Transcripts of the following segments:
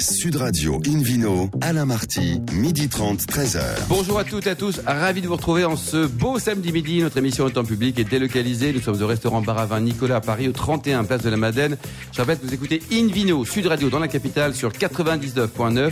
Sud Radio Invino, Alain Marty, midi 30, 13h. Bonjour à toutes et à tous, ravi de vous retrouver en ce beau samedi midi. Notre émission au temps public est délocalisée. Nous sommes au restaurant Bar à Vin Nicolas à Paris, au 31 Place de la Madeleine. Je rappelle vous écoutez Invino, Sud Radio dans la capitale sur 99.9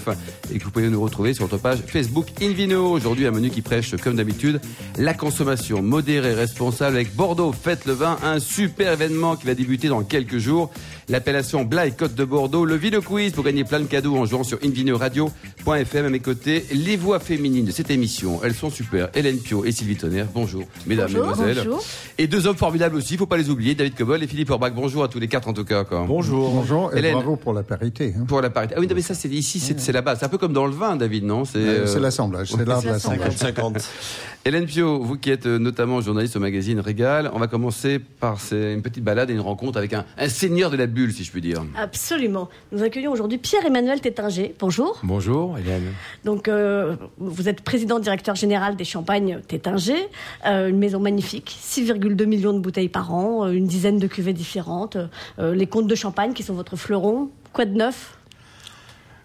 et que vous pouvez nous retrouver sur notre page Facebook Invino. Aujourd'hui, un menu qui prêche, comme d'habitude, la consommation modérée responsable avec Bordeaux Faites le vin, un super événement qui va débuter dans quelques jours. L'appellation Blas et Côte de Bordeaux, le Vino Quiz pour gagner plein de cadeaux en jouant sur invinoradio.fm. À mes côtés, les voix féminines de cette émission, elles sont super. Hélène Pio et Sylvie Tonnerre, bonjour, mesdames, Bonjour, mesdemoiselles. bonjour. Et deux hommes formidables aussi, il faut pas les oublier, David Cobol et Philippe Orbach. Bonjour à tous les quatre en tout cas. Quoi. Bonjour. Bonjour et Hélène. bravo pour la parité. hein. Pour la parité. Ah oui, non, mais ça, c'est ici, c'est c'est la base. C'est un peu comme dans le vin, David, non? C'est Euh, euh, C'est l'assemblage, c'est l'art de l'assemblage. 50. Hélène Pio, vous qui êtes euh, notamment journaliste au magazine Régal, on va commencer par une petite balade et une rencontre avec un, un seigneur de la bulle, si je puis dire. Absolument. Nous accueillons aujourd'hui Pierre-Emmanuel Tétinger. Bonjour. Bonjour, Hélène. Donc, euh, vous êtes président directeur général des Champagnes Tétinger, euh, une maison magnifique, 6,2 millions de bouteilles par an, euh, une dizaine de cuvées différentes, euh, les comptes de champagne qui sont votre fleuron. Quoi de neuf?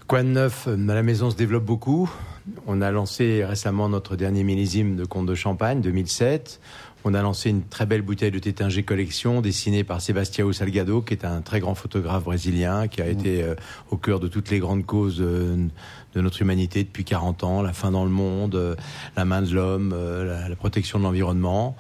Quoi de neuf? La maison se développe beaucoup. On a lancé récemment notre dernier millésime de Comte de Champagne, 2007. On a lancé une très belle bouteille de Tétinger Collection dessinée par Sebastião Salgado, qui est un très grand photographe brésilien, qui a été euh, au cœur de toutes les grandes causes euh, de notre humanité depuis 40 ans, la faim dans le monde, euh, la main de l'homme, euh, la, la protection de l'environnement.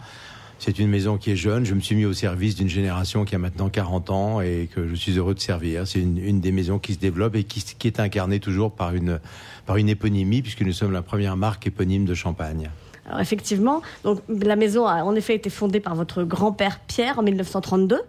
C'est une maison qui est jeune. Je me suis mis au service d'une génération qui a maintenant 40 ans et que je suis heureux de servir. C'est une, une des maisons qui se développe et qui, qui est incarnée toujours par une, par une éponymie, puisque nous sommes la première marque éponyme de Champagne. Effectivement, donc, la maison a en effet été fondée par votre grand-père Pierre en 1932.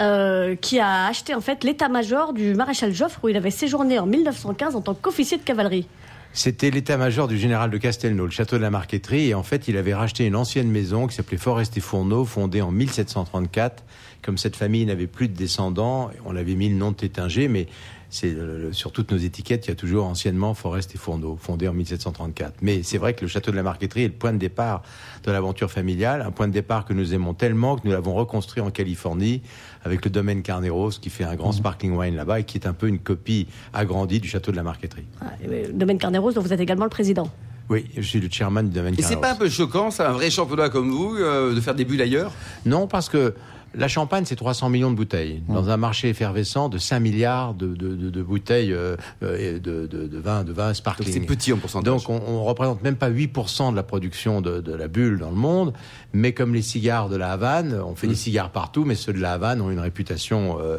euh, qui a acheté en fait l'état-major du maréchal Joffre où il avait séjourné en 1915 en tant qu'officier de cavalerie. C'était l'état-major du général de Castelnau, le château de la Marqueterie, et en fait, il avait racheté une ancienne maison qui s'appelait Forest et Fourneau, fondée en 1734. Comme cette famille n'avait plus de descendants, on avait mis le nom de Tétinger, mais c'est sur toutes nos étiquettes, il y a toujours anciennement Forest et Fourneau, fondé en 1734. Mais c'est vrai que le château de la Marqueterie est le point de départ de l'aventure familiale, un point de départ que nous aimons tellement que nous l'avons reconstruit en Californie avec le domaine Carneros qui fait un grand sparkling wine là-bas et qui est un peu une copie agrandie du château de la Marqueterie. Ah, euh, Domaine Carneros, dont vous êtes également le président. Oui, je suis le chairman du domaine Et c'est pas un peu choquant, ça, un vrai championnat comme vous, euh, de faire des bulles ailleurs? Non, parce que la Champagne, c'est 300 millions de bouteilles. Dans un marché effervescent de 5 milliards de, de- de- de bouteilles euh, euh, de, de, de vin, de vin sparkling. c'est petit en pourcentage. Donc on, on représente même pas 8% de la production de, de la bulle dans le monde, mais comme les cigares de la Havane, on fait des cigares partout, mais ceux de la Havane ont une réputation euh,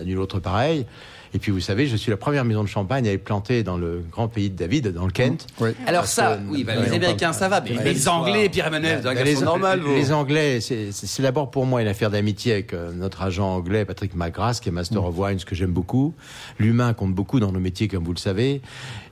à nul autre pareil. Et puis vous savez, je suis la première maison de champagne à être plantée dans le grand pays de David, dans le Kent. Oui. Alors ça, que- oui, bah, Ouais, les Américains, ça va, mais Ouais, les. Anglais, Pierre-Emmanuel, c'est un Bah, garçon normal, vous. les Anglais, c'est- d'abord pour moi une affaire d'amitié avec euh, notre agent anglais, Patrick McGrath, qui est Master Mm. of Wines, que j'aime beaucoup. L'humain compte beaucoup dans nos métiers, comme vous le savez.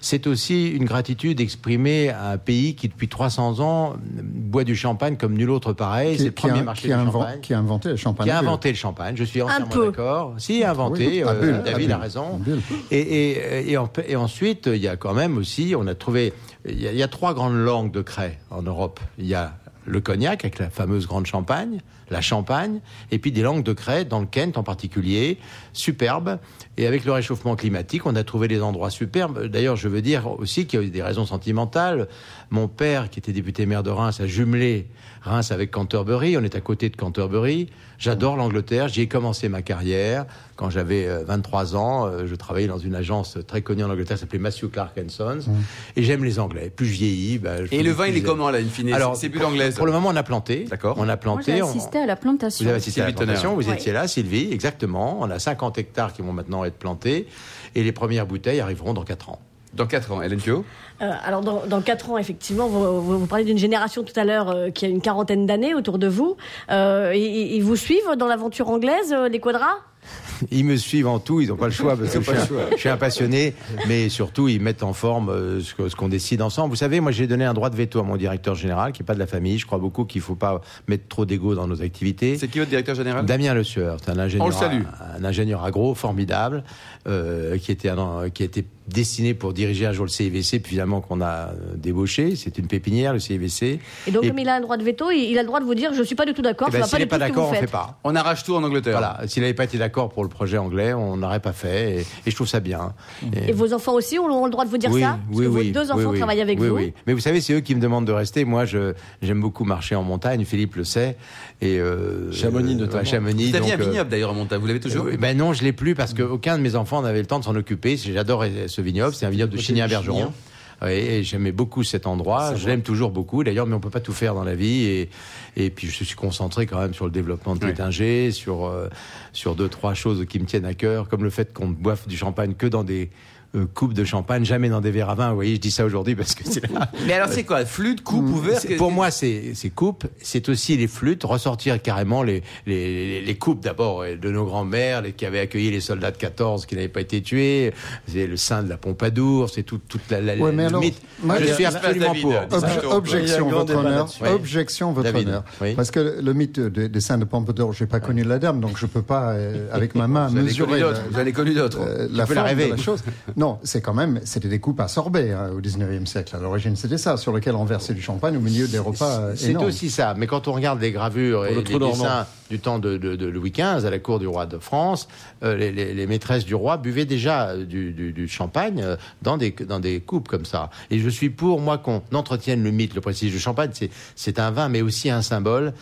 C'est aussi une gratitude exprimée à un pays qui, depuis 300 ans, boit du champagne comme nul autre pareil. C'est le qui, a, premier marché qui du a inven- champagne. qui a inventé le champagne. Qui a inventé le champagne, je suis entièrement d'accord. Si, inventé, Oui, euh, David a raison. À bulle. Et, et, et, en- et ensuite, il y a quand même aussi, on a trouvé, il y a, il y a trois grandes langues de craie en Europe. Il y a le cognac avec la fameuse grande champagne, la champagne, et puis des langues de craie, dans le Kent en particulier, superbes. Et avec le réchauffement climatique, on a trouvé des endroits superbes. D'ailleurs, je veux dire aussi qu'il y a eu des raisons sentimentales. Mon père, qui était député maire de Reims, a jumelé Reims avec Canterbury. On est à côté de Canterbury. J'adore l'Angleterre. J'y ai commencé ma carrière quand j'avais euh, 23 ans. euh, Je travaillais dans une agence très connue en Angleterre, qui s'appelait Matthew Clark Sons. Et j'aime les Anglais. Plus je vieillis, bah, je Et le vin, il plus est comment, là, in fine Alors, C'est bulles anglaises. Pour le moment, on a planté. D'accord. On a Moi, planté. À la plantation. vous avez assisté à la plantation, vous étiez là, Sylvie, exactement. On a 50 hectares qui vont maintenant être plantés et les premières bouteilles arriveront dans 4 ans. Dans 4 ans, Hélène Euh, alors, dans, dans 4 ans, effectivement, vous, vous, vous parlez d'une génération tout à l'heure euh, qui a une quarantaine d'années autour de vous. Euh, ils, ils vous suivent dans l'aventure anglaise, euh, les quadras? Ils me suivent en tout, ils n'ont pas le choix parce que je suis, un, je suis un passionné, mais surtout ils mettent en forme euh, ce qu'on décide ensemble. Vous savez, moi j'ai donné un droit de veto à mon directeur général, qui est pas de la famille. Je crois beaucoup qu'il faut pas mettre trop d'ego dans nos activités. C'est qui votre directeur général? Damien Le Sueur, c'est un ingénieur, On le salue. un ingénieur agro formidable, euh, qui était un- qui a été destiné pour diriger un jour le CIVC, puis finalement qu'on a euh, débauché. C'est une pépinière, le CIVC. Et donc, Et- comme il a un droit de veto, il, il a le droit de vous dire je suis pas du tout d'accord, Eh ça ben, va s'il pas n'est du pas tout d'accord, on faites. fait pas. On arrache tout en Angleterre. Voilà, s'il n'avait pas été d'accord pour le projet anglais, on n'aurait pas fait. Et, et je trouve ça bien. Et, vos enfants aussi ont le droit de vous dire oui, ça oui, Parce que oui, vos deux enfants oui, oui. travaillent avec Oui, vous. oui. Mais vous savez, c'est eux qui me demandent de rester. Moi, je j'aime beaucoup marcher en montagne. Philippe le sait. Et euh, Chamonix, notamment. ouais, Chamonix. Vous aviez un donc, euh, vignoble d'ailleurs en montagne, vous l'avez toujours euh, ben non, je l'ai plus parce qu'aucun de mes enfants n'avait le temps de s'en occuper. J'adore ce vignoble. C'est un vignoble de Côté Et j'aimais beaucoup cet endroit. Je l'aime toujours beaucoup, d'ailleurs, mais on peut pas tout faire dans la vie. Et, et puis, je suis concentré quand même sur le développement de Oui. Tétinger, sur, euh, sur deux, trois choses qui me tiennent à cœur, comme le fait qu'on ne boive du champagne que dans des euh, coupes de champagne, jamais dans des verres à vin. Vous voyez, je dis ça aujourd'hui parce que c'est là. Mais alors c'est quoi Flûte, coupe, ouvert C'est- Pour moi, c'est coupes, c'est aussi les flûtes, ressortir carrément les, les, les coupes d'abord de nos grands-mères les- qui avaient accueilli les soldats de 14 qui n'avaient pas été tués. C'est le sein de la Pompadour, c'est tout, toute la, la, Ouais, mais le alors, mythe. moi, je suis absolument David, pour. Obje- objection, votre honneur. Oui. Objection, votre David, honneur. oui. Parce que le mythe de- des saints de Pompadour, j'ai pas connu la dame, donc je peux pas, euh, avec ma main, Vous avez mesurer la. Vous avez connu d'autres. euh, la peux la forme rêver. de la chose. Non, c'est quand même, c'était des coupes à sorbet hein, au 19e siècle. À l'origine, c'était ça, sur lequel on versait du champagne au milieu des repas euh, C'est aussi ça. Mais quand on regarde les gravures et le les dessins du temps de, de- de Louis XV à la cour du roi de France, euh, les, les- les maîtresses du roi buvaient déjà euh, du, du- du champagne euh, dans des, dans des coupes comme ça. Et je suis pour, moi, qu'on entretienne le mythe, le prestige. Le champagne, c'est- c'est un vin, mais aussi un symbole.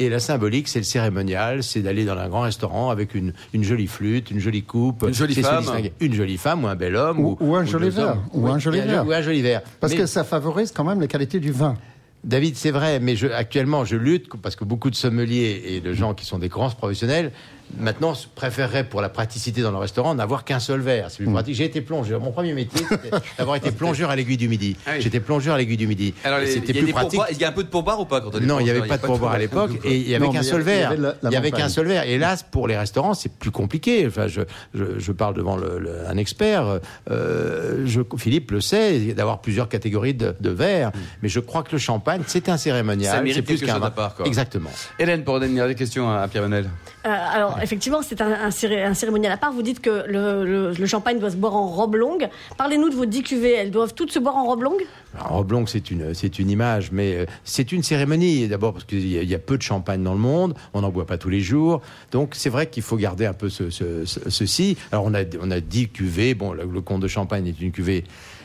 Et la symbolique, c'est le cérémonial, c'est d'aller dans un grand restaurant avec une, une jolie flûte, une jolie coupe. Une jolie femme. Une jolie femme ou un bel homme. Ou- ou un joli verre. Ou un joli verre. Ou un joli verre. Parce Mais- que ça favorise quand même la qualité du vin. David, c'est vrai, mais je, actuellement, je lutte parce que beaucoup de sommeliers et de gens qui sont des grands professionnels maintenant se préféreraient pour la praticité dans le restaurant n'avoir qu'un seul verre. C'est plus pratique. J'ai été plongeur. Mon premier métier, c'était d'avoir été plongeur à l'aiguille du Midi. Ah oui. J'étais plongeur à l'aiguille du Midi. Alors c'était il y a plus pratique. il y a un peu de pourboire ou pas quand on est Non, il n'y avait pas de pourboire à l'époque et il y avait qu'un seul verre. Il y avait qu'un seul verre. Hélas, pour les restaurants, c'est plus compliqué. Enfin, je, je, je parle devant le- le- un expert. Euh, je, Philippe le sait, d'avoir plusieurs catégories de, de verres. Mais je crois que le champagne, c'est un Ça cérémonial. mérite C'est plus qu'un. Exactement. Hélène, pour donner des questions à Pierre Manel. Euh, alors, effectivement, c'est un, un céré- un cérémonial à part. Vous dites que le, le- champagne doit se boire en robe longue. Parlez-nous de vos 10 cuvées. Elles doivent toutes se boire en robe longue? Alors, robe longue, c'est une, une image, mais euh, c'est une cérémonie. D'abord parce qu'il y, y a peu de champagne dans le monde, on n'en boit pas tous les jours. Donc c'est vrai qu'il faut garder un peu ce- ceci. Alors on a, on a 10 cuvées. Bon, le, le comte de Champagne est une cuvée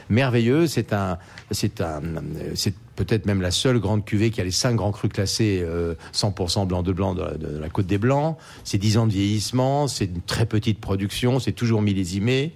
merveilleuse. C'est un, c'est un, c'est peut-être même la seule grande cuvée qui a les cinq grands crus classés euh, 100% blanc de blanc de, la- de la Côte des Blancs. C'est 10 ans de vieillissement, c'est une très petite production, c'est toujours millésimé.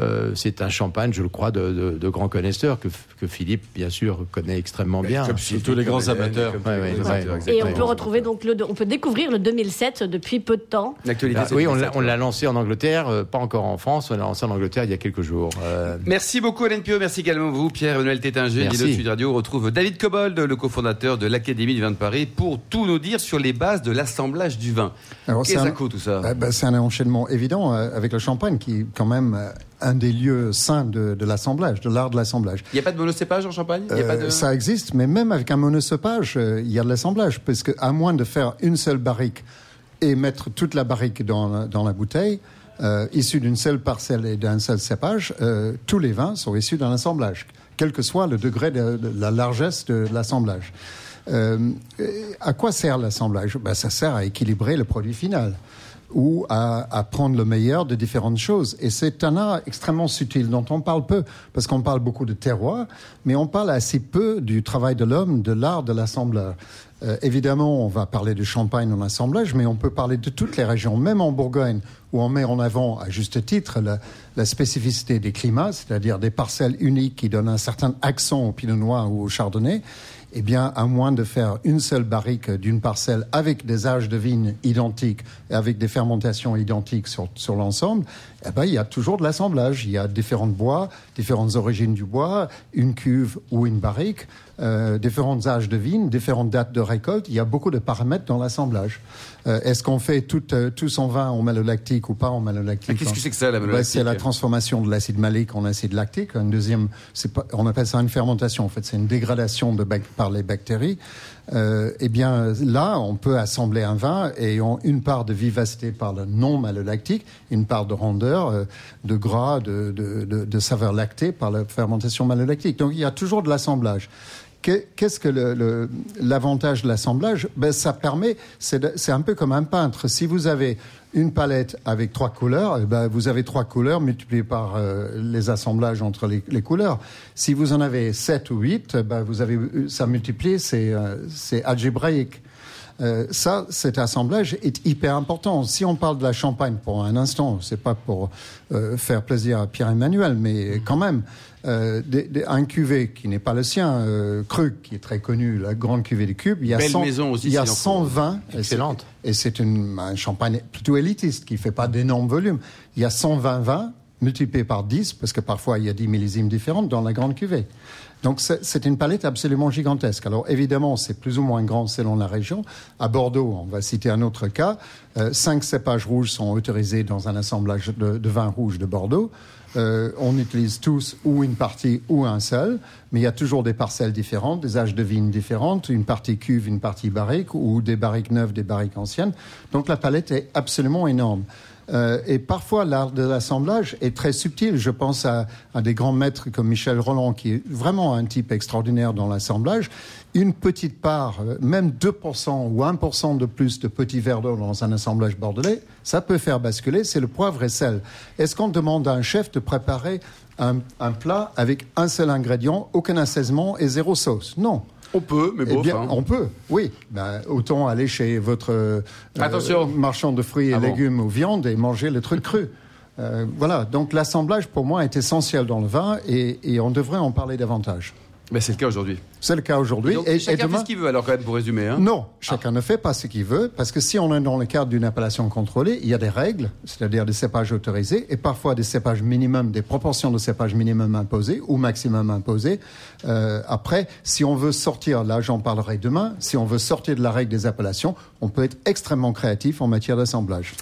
Euh, c'est un champagne, je le crois, de, de, de grands connaisseurs que, que Philippe, bien sûr, connaît extrêmement bien. Comme Surtout les grands amateurs. Ouais, ouais, ouais, ouais. Et on peut retrouver donc le, on peut découvrir le 2007 depuis peu de temps. L'actualité. Ah, c'est oui, on ça, l'a, on quoi. l'a lancé en Angleterre, euh, pas encore en France, on l'a lancé en Angleterre il y a quelques jours. Euh, Merci beaucoup Hélène Pio, merci également vous Pierre-Emmanuel Tétinger, Merci. Radio. On retrouve David Cobold, le cofondateur de l'Académie du vin de Paris, pour tout nous dire sur les bases de l'assemblage du vin. Alors, Qu'est-ce c'est que un- ça coûte tout ça Bah, bah, c'est un enchaînement évident euh, avec le champagne qui est quand même euh, un des lieux saints de, l'assemblage, de l'art de l'assemblage. Il n'y a pas de monocépage en Champagne? Il y a Euh, pas de... Ça existe, mais même avec un monosopage, euh, il y a de l'assemblage, parce que à moins de faire une seule barrique et mettre toute la barrique dans, la- dans la bouteille, euh, issue d'une seule parcelle et d'un seul cépage, euh, tous les vins sont issus d'un assemblage, quel que soit le degré de, la largesse de l'assemblage. Euh, à quoi sert l'assemblage? Ben, Ça sert à équilibrer le produit final ou à, à prendre le meilleur de différentes choses. Et c'est un art extrêmement subtil dont on parle peu, parce qu'on parle beaucoup de terroir, mais on parle assez peu du travail de l'homme, de l'art de l'assembleur. Euh, évidemment, on va parler de Champagne en assemblage, mais on peut parler de toutes les régions, même en Bourgogne, où on met en avant, à juste titre, la, spécificité des climats, c'est-à-dire des parcelles uniques qui donnent un certain accent au pinot noir ou au chardonnay. Eh bien, à moins de faire une seule barrique d'une parcelle avec des âges de vigne identiques et avec des fermentations identiques sur, sur l'ensemble, eh ben, il y a toujours de l'assemblage. Il y a différents bois, différentes origines du bois, une cuve ou une barrique, euh, différents âges de vigne, différentes dates de récolte. Il y a beaucoup de paramètres dans l'assemblage. Euh, Est-ce qu'on fait tout, euh, tout son vin en malolactique ou pas en malolactique Ah, qu'est-ce que c'est que ça, la Ben, malolactique C'est la transformation de l'acide malique en acide lactique. Une deuxième, pas, on appelle ça une fermentation. En fait, c'est une dégradation de par les bactéries. Euh, eh bien, là, on peut assembler un vin ayant une part de vivacité par le non malolactique, une part de rondeur, euh, de gras, de, de, de, de saveur lactée par la fermentation malolactique. Donc, il y a toujours de l'assemblage. Qu'est-ce que l'avantage de l'assemblage? Ben, Ça permet, c'est un peu comme un peintre. Si vous avez une palette avec trois couleurs, eh ben, vous avez trois couleurs multipliées par euh, les assemblages entre les, couleurs. Si vous en avez sept ou huit, eh ben, vous avez ça multiplié, c'est euh, algébraïque. Euh, ça, cet assemblage est hyper important. Si on parle de la Champagne pour un instant, c'est pas pour euh, faire plaisir à Pierre-Emmanuel, mais quand même, euh, un cuvée qui n'est pas le sien, euh, Cru, qui est très connu, la grande cuvée des cubes, il y a, Belle maison aussi, il y a 120, excellente, et c'est un champagne plutôt élitiste qui fait pas d'énormes volumes. Il y a 120 vins multipliés par 10, parce que parfois il y a 10 millésimes différentes dans la grande cuvée. Donc c'est une palette absolument gigantesque. Alors évidemment, c'est plus ou moins grand selon la région. À Bordeaux, on va citer un autre cas, euh, cinq cépages rouges sont autorisés dans un assemblage de, vins rouges de Bordeaux. Euh, on utilise tous ou une partie ou un seul, mais il y a toujours des parcelles différentes, des âges de vignes différentes, une partie cuve, une partie barrique, ou des barriques neuves, des barriques anciennes. Donc la palette est absolument énorme. Euh, et parfois, l'art de l'assemblage est très subtil. Je pense à, des grands maîtres comme Michel Roland, qui est vraiment un type extraordinaire dans l'assemblage. Une petite part, euh, même 2% ou 1% de plus de petits verres d'eau dans un assemblage bordelais, ça peut faire basculer. C'est le poivre et sel. Est-ce qu'on demande à un chef de préparer un, un plat avec un seul ingrédient, aucun assaisonnement et zéro sauce? Non. On peut, mais bon. Eh bien, on peut, oui. Ben, autant aller chez votre euh, marchand de fruits et ah légumes ou viande et manger le truc cru. Euh, voilà, donc l'assemblage pour moi est essentiel dans le vin et on devrait en parler davantage. Mais c'est le cas aujourd'hui. C'est le cas aujourd'hui. Et, chacun fait ce qu'il veut, alors quand même, pour résumer. Hein. Non, chacun ne fait pas ce qu'il veut, parce que si on est dans le cadre d'une appellation contrôlée, il y a des règles, c'est-à-dire des cépages autorisés, et parfois des cépages minimums, des proportions de cépages minimum imposées ou maximum imposées. Euh, après, si on veut sortir, là j'en parlerai demain, si on veut sortir de la règle des appellations, on peut être extrêmement créatif en matière d'assemblage.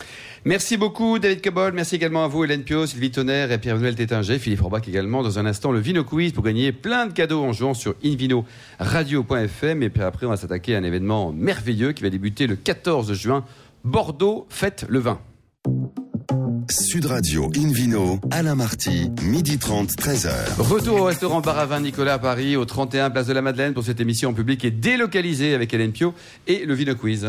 Merci beaucoup David Cabol, merci également à vous Hélène Pio, Sylvie Tonnerre et Pierre-Noël Tétinger, Philippe Forbach également. Dans un instant, le Vino Quiz pour gagner plein de cadeaux en jouant sur invinoradio.fm. Et puis après, on va s'attaquer à un événement merveilleux qui va débuter le 14 juin. Bordeaux fête le vin. Sud Radio Invino, Alain Marty, midi 30, 13h. Retour au restaurant Bar à Vin Nicolas à Paris, au 31 Place de la Madeleine pour cette émission en public et délocalisée avec Hélène Pio et le Vino Quiz.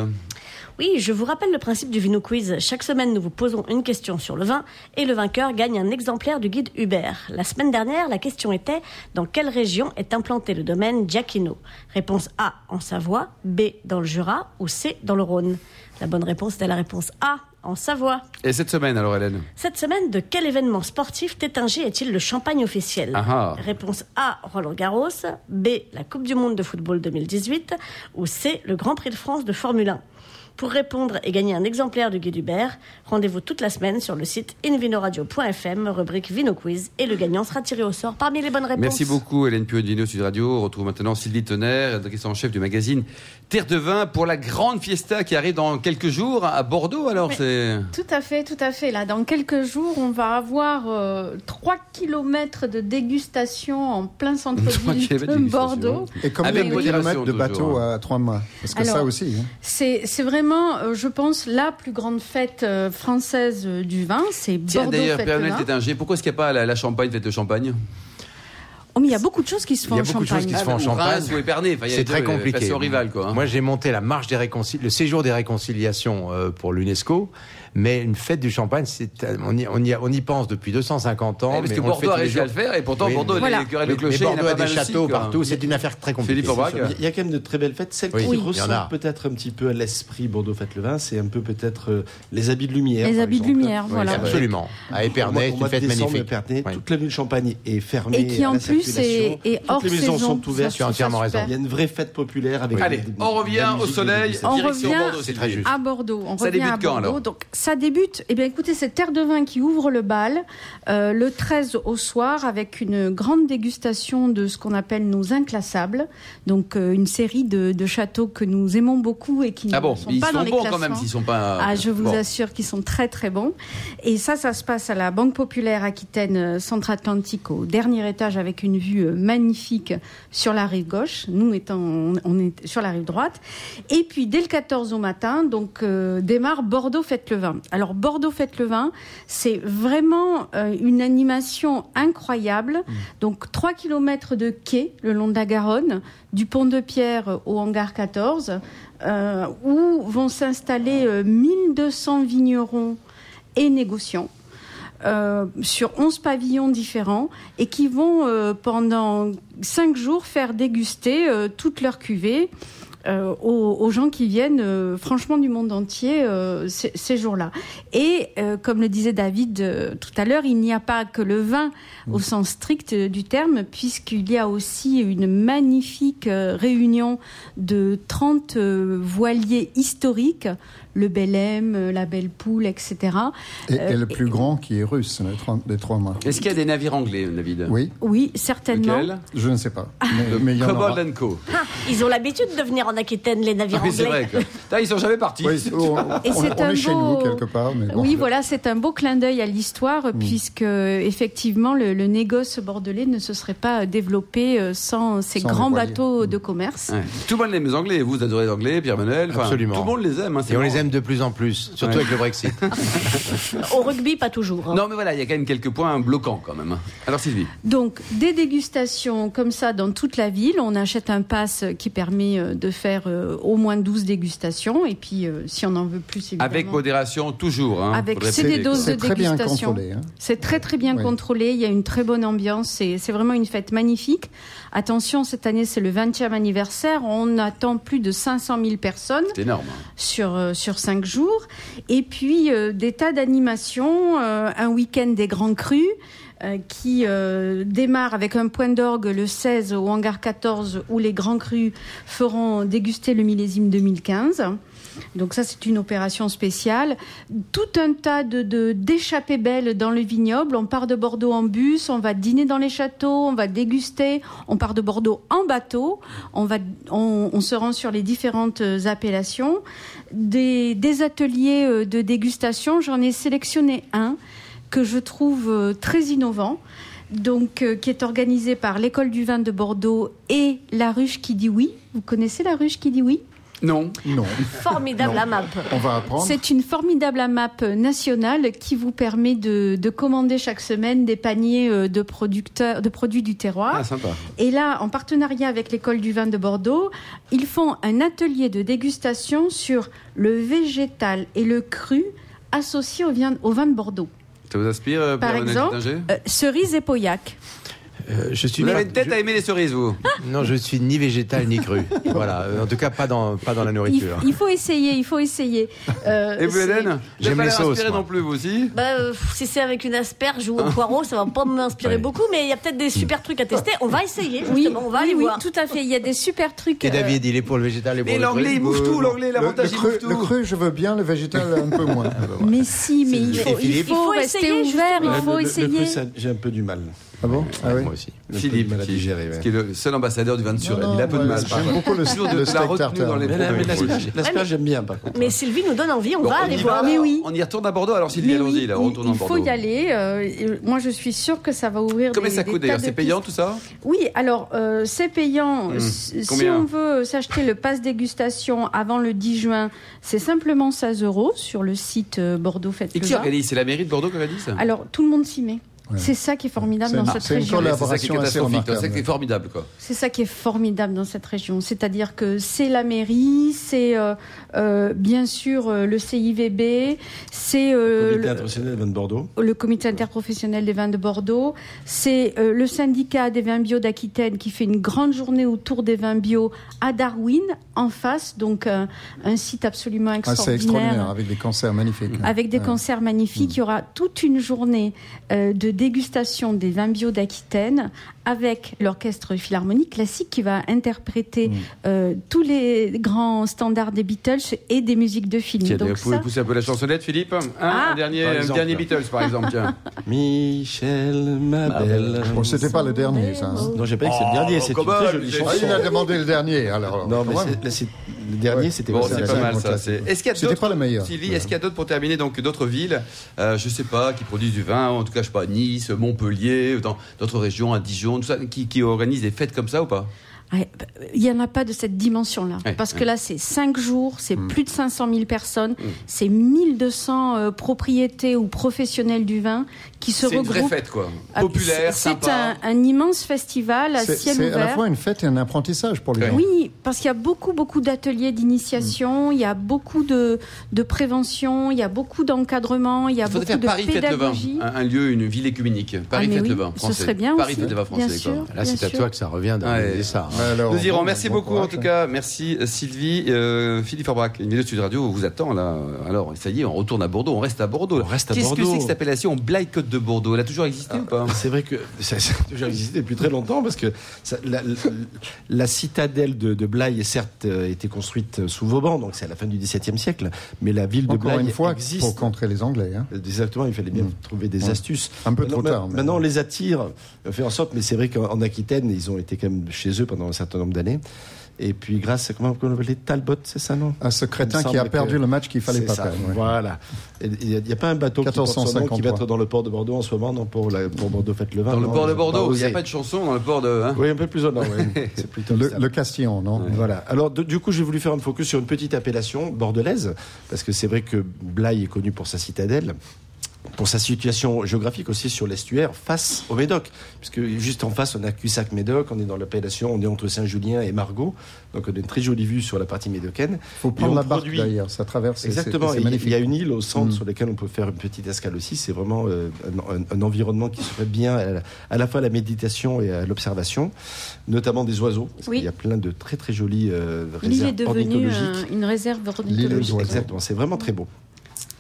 Oui, je vous rappelle le principe du Vino Quiz. Chaque semaine, nous vous posons une question sur le vin et le vainqueur gagne un exemplaire du guide Hubert. La semaine dernière, la question était dans quelle région est implanté le domaine Giacchino? Réponse A en Savoie, B dans le Jura ou C dans le Rhône? La bonne réponse était la réponse A en Savoie. Et cette semaine alors Hélène? Cette semaine, de quel événement sportif Tétinger est-il le champagne officiel? Ah ah. Réponse A, Roland Garros, B, la Coupe du Monde de football 2018 ou C, le Grand Prix de France de Formule 1. Pour répondre et gagner un exemplaire du Guide Hubert, rendez-vous toute la semaine sur le site invinoradio.fm, rubrique Vino Quiz, et le gagnant sera tiré au sort parmi les bonnes réponses. Merci beaucoup Hélène Pio de Vino Sud Radio. On retrouve maintenant Sylvie Tonnerre, directrice en chef du magazine Terre de Vin pour la grande fiesta qui arrive dans quelques jours à Bordeaux. Alors c'est tout à fait, tout à fait. Là, dans quelques jours, on va avoir 3 euh, km de dégustation en plein centre-ville de Bordeaux. Et combien de kilomètres de bateau à 3 mois Parce que ça aussi. Hein. C'est vraiment euh, je pense, la plus grande fête euh, française euh, du vin. C'est Bordeaux d'ailleurs, Père pourquoi est-ce qu'il n'y a pas la, la Champagne, fête de Champagne? Oh, mais il y a beaucoup de choses qui se font en Champagne. Il y a beaucoup de choses qui se font en Champagne. c'est très compliqué. Rival, quoi, hein. Moi, j'ai monté la marche des réconciliations, le séjour des réconciliations pour l'UNESCO. Mais une fête du champagne, on, y, on, y, on y pense depuis 250 ans. parce que Bordeaux a réussi à le faire, et pourtant Bordeaux, voilà. les querelles de clocher, mais Bordeaux a, des châteaux partout. C'est une affaire très compliquée. Il y a quand même de très belles fêtes. Celles qui ressemblent peut-être un petit peu à l'esprit Bordeaux Fête le Vin, c'est un peu peut-être euh, les habits de lumière. Les habits de lumière, voilà. Absolument. À Épernay, c'est une fête magnifique. Toute la ville de Champagne est fermée. Et qui en plus est hors Toutes les maisons sont ouvertes. Tu as entièrement raison. Il y a une vraie fête populaire avec. Allez, on revient au soleil. On revient à Bordeaux. On revient à Bordeaux. Donc ça débute. Eh écoutez, c'est Terre de Vin qui ouvre le bal euh, le 13 au soir avec une grande dégustation de ce qu'on appelle nos inclassables. Donc euh, une série de, châteaux que nous aimons beaucoup et qui ah ne sont pas dans les bons quand même s'ils sont pas. Ah, je vous assure qu'ils sont très très bons. Et ça, ça se passe à la Banque Populaire Aquitaine euh, Centre-Atlantique au dernier étage avec une vue magnifique sur la rive gauche. Nous étant, on est sur la rive droite. Et puis dès le 14 au matin, donc démarre Bordeaux Fête le Vin. Vin. Alors Bordeaux Fête le vin, c'est vraiment euh, une animation incroyable. Mmh. Donc 3 km de quai le long de la Garonne, du pont de Pierre au hangar 14, euh, où vont s'installer 1200 vignerons et négociants. Euh, sur 11 pavillons différents et qui vont euh, pendant 5 jours faire déguster euh, toute leur cuvée euh, aux, gens qui viennent euh, franchement du monde entier euh, ces, jours-là. Et comme le disait David tout à l'heure, il n'y a pas que le vin au sens strict du terme, puisqu'il y a aussi une magnifique réunion de 30 voiliers historiques le Belém, la Belle Poule, etc. Et, le plus grand qui est russe, les, trois mois. Est-ce qu'il y a des navires anglais, David Oui. Oui, certainement. Je ne sais pas. Mais, il y en aura. Co. Ah, ils ont l'habitude de venir en Aquitaine, les navires ah, anglais. C'est vrai que... ils sont jamais partis. on, Et c'est un est chez nous quelque part. Oui, voilà, c'est un beau clin d'œil à l'histoire, mm. puisque effectivement, le, négoce bordelais ne se serait pas développé euh, sans ces grands bateaux de commerce. Tout le monde aime les Anglais. Vous adorez les Anglais, Pierre Manel. Absolument. Tout le monde les aime. Hein, Et on les aime de plus en plus, surtout avec le Brexit. Au rugby, pas toujours. Hein. Non, mais voilà, il y a quand même quelques points bloquants quand même. Hein. Alors Sylvie. Donc, des dégustations comme ça dans toute la ville. On achète un pass qui permet euh, de faire euh, au moins 12 dégustations. Et puis, euh, si on en veut plus, évidemment. Avec modération, toujours. Hein, Avec, c'est des doses de dégustation. C'est très, très bien contrôlé. Il y a une très bonne ambiance. C'est vraiment une fête magnifique. Attention, cette année, c'est le 20e anniversaire. On attend plus de 500 000 personnes. C'est énorme. Sur, euh, cinq jours. Et puis, euh, des tas d'animations. Euh, un week-end des grands crus. qui démarre avec un point d'orgue le 16 au hangar 14 où les grands crus feront déguster le millésime 2015. Donc ça, c'est une opération spéciale. Tout un tas de d'échappées belles dans le vignoble. On part de Bordeaux en bus, on va dîner dans les châteaux, on va déguster. On part de Bordeaux en bateau. On va, on, se rend sur les différentes appellations. Des, ateliers euh, de dégustation, j'en ai sélectionné un que je trouve euh, très innovant donc euh, qui est organisé par l'école du vin de Bordeaux et la ruche qui dit oui. Vous connaissez la ruche qui dit oui? Non. Non. Formidable AMAP. On va apprendre. C'est une formidable AMAP nationale qui vous permet de, commander chaque semaine des paniers euh, de, producteurs, de produits du terroir. Ah, sympa. Et là, en partenariat avec l'école du vin de Bordeaux, ils font un atelier de dégustation sur le végétal et le cru associés au vin, au vin de Bordeaux. Ça vous inspire, euh, Par exemple, euh, cerise et pauillac. Euh, je suis vous avez une tête à aimer les cerises, vous Non, je suis ni végétal ni cru. voilà, en tout cas pas dans pas dans la nourriture. Il, faut essayer, il faut essayer. Euh, Et vous, Hélène J'aime les sauces. non plus, vous aussi bah, euh, Si c'est avec une asperge ou un poireau, ça va pas m'inspirer beaucoup, mais il y a peut-être des super trucs à tester. On va essayer. Justement, oui, on va aller oui, voir. tout à fait. Il y a des super trucs. Et David, il est pour le végétal et pour mais le cru. Mais l'anglais, il bouffe tout. L'anglais, l'avantage, il bouffe tout. Le cru, je veux bien. Le végétal, un peu moins. Mais si, mais il faut, il faut rester ouvert. Il faut essayer. J'ai un peu du mal. Ah bon ah oui. Moi aussi. Philippe, qui, qui, est le seul ambassadeur du vin de Suresnes. Il a un peu de mal. J'aime beaucoup le, de la retenue dans les L'asperge, j'aime bien, par contre. Mais Sylvie nous donne envie, on va aller voir. Mais oui. On y retourne à Bordeaux, alors Sylvie, allons-y, on retourne à Bordeaux. Il faut y aller. Euh, moi, je suis sûre que ça va ouvrir Combien ça coûte d'ailleurs C'est payant tout ça Oui, alors, euh, c'est payant. Hum. Si on veut s'acheter le pass dégustation avant le 10 juin, c'est simplement 16 euros sur le site euh, Bordeaux Fête Et qui organise? C'est la mairie de Bordeaux qui organise? Alors, tout le monde s'y met. C'est ça qui est formidable dans cette région. C'est ça qui est catastrophique, c'est ça qui est formidable. C'est ça qui est formidable dans cette région. C'est-à-dire que c'est la mairie, c'est euh, euh, bien sûr euh, le CIVB, c'est le comité interprofessionnel des vins de Bordeaux. Le comité interprofessionnel des vins de Bordeaux, c'est le syndicat des vins bio d'Aquitaine qui fait une grande journée autour des vins bio à Darwin, en face, donc un site absolument extraordinaire. Ah, c'est extraordinaire, avec des concerts magnifiques. Avec des concerts magnifiques, il y aura toute une journée de dégustation des vins bio d'Aquitaine avec l'orchestre philharmonique classique qui va interpréter mm. euh, tous les grands standards des Beatles et des musiques de film. Donc vous pouvez pousser un peu la chansonnette, Philippe? Un ah. dernier, dernier Beatles, par exemple. Tiens. Michel, ma belle. Bon, c'était pas le dernier, ça. Hein. Non, j'ai pas dit que c'est le dernier. C'est une très jolie chanson. il a demandé le dernier, alors. Non, mais c'est le dernier, c'était bon, c'est pas mal ça. Est-ce qu'il y a d'autres pas le meilleur. Sylvie, est-ce qu'il y a d'autres pour terminer donc d'autres villes, euh, je sais pas, qui produisent du vin, en tout cas je sais pas Nice, Montpellier, dans d'autres régions, à Dijon, tout ça, qui, qui organisent des fêtes comme ça ou pas il n'y en a pas de cette dimension-là. parce que là, c'est 5 jours, c'est mm. plus de 500 000 personnes, mm. c'est 1200 euh, propriétés ou professionnels du vin qui se regroupent. C'est une vraie fête, quoi. Ah, Populaire, C'est un, immense festival à ciel ouvert. C'est à la fois une fête et un apprentissage pour les gens. Oui, parce qu'il y a beaucoup, beaucoup d'ateliers d'initiation, il y a beaucoup de, de prévention, il y a beaucoup d'encadrement, il y a beaucoup de Paris pédagogie. Un, un, lieu, une ville écuménique. Paris ah, Fête le Vin, Ce serait bien Paris Fête le Vin français. Sûr, Là, c'est à toi que ça revient d'organiser ça. Nous irons. Merci beaucoup, en tout cas. Merci, euh, Sylvie. Euh, Philippe Forbrac, une vidéo de Sud Radio vous attend, là. Alors, ça y est, on retourne à Bordeaux. On reste à Bordeaux. On reste à Qu'est-ce que c'est que cette appellation Blaye Côte de Bordeaux Elle a toujours existé ou pas C'est vrai que ça, a toujours existé depuis très longtemps parce que la, citadelle de, de Blaye, certes, euh, été construite sous Vauban, donc c'est à la fin du XVIIe siècle, mais la ville de Blaye une fois, existe. Pour contrer les Anglais. Hein. Exactement, il fallait bien mm. trouver des astuces. Un peu trop tard. Maintenant, on les attire, on fait en sorte, mais c'est vrai qu'en Aquitaine, ils ont été quand même chez eux pendant un certain nombre d'années. Et puis grâce à comment on appelait Talbot, c'est ça non? Un ce crétin qui a perdu le match qu'il fallait pas perdre. Voilà. Il n'y a, pas un bateau qui, qui va être dans le port de Bordeaux en ce moment, non pour, la, pour Bordeaux faites le vin. Dans le port de Bordeaux, il n'y a pas de chanson dans le port de. Hein oui, un peu plus au nord. c'est plutôt le, le, Castillon, non? Voilà. Alors du coup, j'ai voulu faire un focus sur une petite appellation bordelaise parce que c'est vrai que Blaye est connu pour sa citadelle pour sa situation géographique aussi sur l'estuaire face au Médoc. Puisque juste en face, on a Cussac-Médoc, on est dans l'appellation, on est entre Saint-Julien et Margot. Donc on a une très jolie vue sur la partie médocaine. Il faut prendre la barque d'ailleurs, ça traverse. Exactement, il y a une île au centre mm. sur laquelle on peut faire une petite escale aussi. C'est vraiment euh, un, environnement qui se fait bien à la, fois à la méditation et à l'observation, notamment des oiseaux. Parce Il y a plein de très très jolies euh, réserves L'île est devenue une réserve ornithologique. Exactement, c'est vraiment très beau.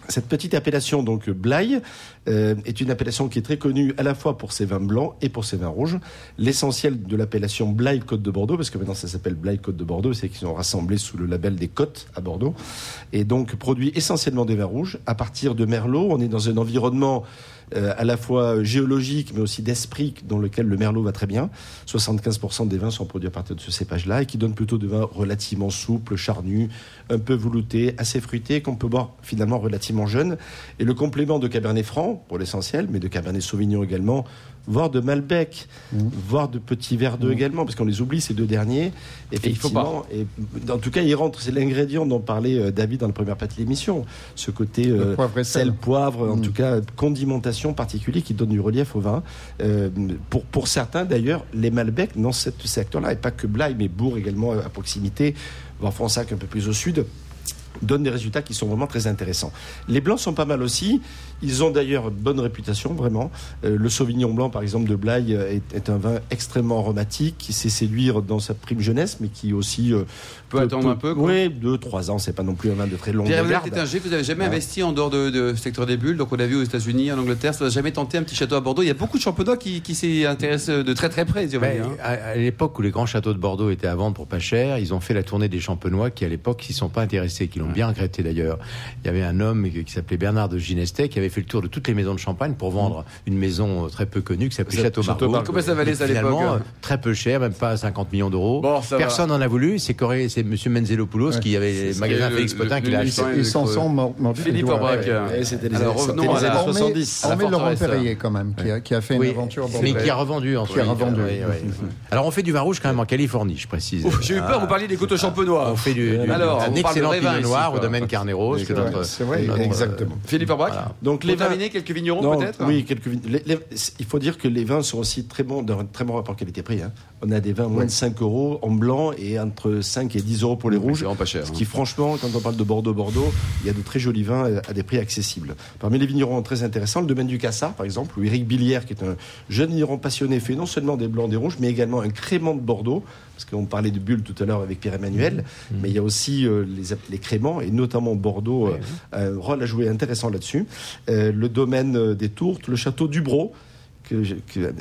Cette petite appellation, donc Blaye, euh, est une appellation qui est très connue à la fois pour ses vins blancs et pour ses vins rouges. L'essentiel de l'appellation Blaye Côte de Bordeaux, parce que maintenant ça s'appelle Blaye Côte de Bordeaux, c'est qu'ils sont rassemblés sous le label des côtes à Bordeaux, et donc produit essentiellement des vins rouges. À partir de Merlot, on est dans un environnement euh, à la fois géologique mais aussi d'esprit dans lequel le merlot va très bien. 75% des vins sont produits à partir de ce cépage-là et qui donnent plutôt de vins relativement souples, charnus, un peu veloutés, assez fruités, qu'on peut boire finalement relativement jeunes. Et le complément de Cabernet Franc, pour l'essentiel, mais de Cabernet Sauvignon également, voire de Malbec, mmh. voire de petits verres d'eau mmh. également, parce qu'on les oublie ces deux derniers. Effectivement, et, en tout cas, ils rentrent, c'est l'ingrédient dont parlait euh, David dans la première partie de l'émission, ce côté euh, sel, poivre, en mmh. tout cas condimentation particulière qui donne du relief au vin. Euh, pour, pour certains d'ailleurs, les Malbec dans ce secteur-là, et pas que Blaye, mais Bourg également à proximité, voire Fronsac un peu plus au sud, donnent des résultats qui sont vraiment très intéressants. Les blancs sont pas mal aussi. Ils ont d'ailleurs bonne réputation, vraiment. Euh, le Sauvignon blanc, par exemple, de Blaye, est, est, un vin extrêmement aromatique, qui sait séduire dans sa prime jeunesse, mais qui aussi euh, peut, attendre un peu. Quoi. Oui, deux, trois ans, c'est pas non plus un vin de très longue Pierre garde. vous avez jamais investi en dehors de, de, secteur des bulles, donc on l'a vu aux États-Unis, en Angleterre, ça n'a jamais tenté un petit château à Bordeaux. Il y a beaucoup de champenois qui, qui s'y intéressent de très très près. Ben, hein. à, l'époque où les grands châteaux de Bordeaux étaient à vendre pour pas cher, ils ont fait la tournée des champenois qui à l'époque s'y sont pas intéressés, qui l'ont bien regretté d'ailleurs. Il y avait un homme qui s'appelait Bernard de Ginestet qui avait fait le tour de toutes les maisons de Champagne pour vendre une maison très peu connue qui s'appelait Château Margaux. Comment ça valait ça à l'époque euh, Très peu cher, même pas 50 millions d'euros. Personne n'en a voulu. C'est c'est Monsieur Menzelopoulos qui avait le magasin Félix Potin qui l'a acheté. Ils s'en sont mordus. Philippe Aubrac. C'était les années 70. On met Laurent Perrier quand même, qui a fait une aventure. Mais qui a revendu ensuite. Alors on fait du vin rouge quand même en Californie, je précise. J'ai eu peur, vous parliez des coteaux champenois. On fait du un excellent pinot noir au domaine Carneros. C'est vrai, exactement. Philippe Aubrac. Donc les terminer quelques vignerons peut-être oui, quelques il faut dire que les vins sont aussi très bons, d'un très bon rapport qualité-prix. Hein. On a des vins moins de 5 euros en blanc et entre 5 et 10 euros pour les rouges. C'est pas cher. Ce qui, hein. franchement, quand on parle de Bordeaux-Bordeaux, il y a de très jolis vins à des prix accessibles. Parmi les vignerons très intéressants, le domaine du Cassard, par exemple, où Éric Billière, qui est un jeune vigneron passionné, fait non seulement des blancs, des rouges, mais également un crément de Bordeaux parce qu'on parlait de bulles tout à l'heure avec Pierre-Emmanuel, mmh. mais il y a aussi euh, les, les, créments, et notamment Bordeaux, euh, un rôle à jouer intéressant là-dessus. Euh, le domaine des Tourtes, le château Dubro, que, que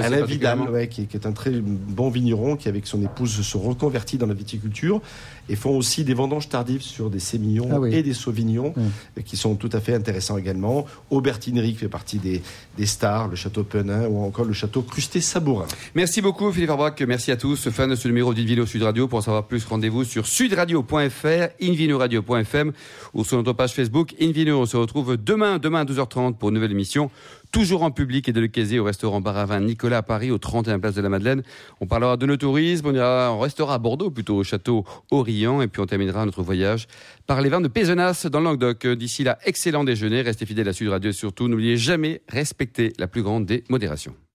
Alain Vidal, ouais, qui, qui, est un très bon vigneron, qui avec son épouse se reconvertit dans la viticulture et font aussi des vendanges tardives sur des sémillons ah et des sauvignons mmh. qui sont tout à fait intéressants également. Aubertinerie qui fait partie des, des stars, le château Penin ou encore le château Crusté-Sabourin. Merci beaucoup Philippe Arbach, merci à tous. Fin de ce numéro d'Invino Sud Radio. Pour en savoir plus, rendez-vous sur sudradio.fr, invinoradio.fm ou sur notre page Facebook Invino. On se retrouve demain, demain à 12h30 pour une nouvelle émission toujours en public et de le au restaurant Baravin Nicolas à Paris, au 31 Place de la Madeleine. On parlera de nos tourisme, on, restera à Bordeaux, plutôt au château Orient, et puis on terminera notre voyage par les vins de Pézenas dans le Languedoc. D'ici là, excellent déjeuner, restez fidèles à Sud Radio surtout, n'oubliez jamais, respecter la plus grande des modérations.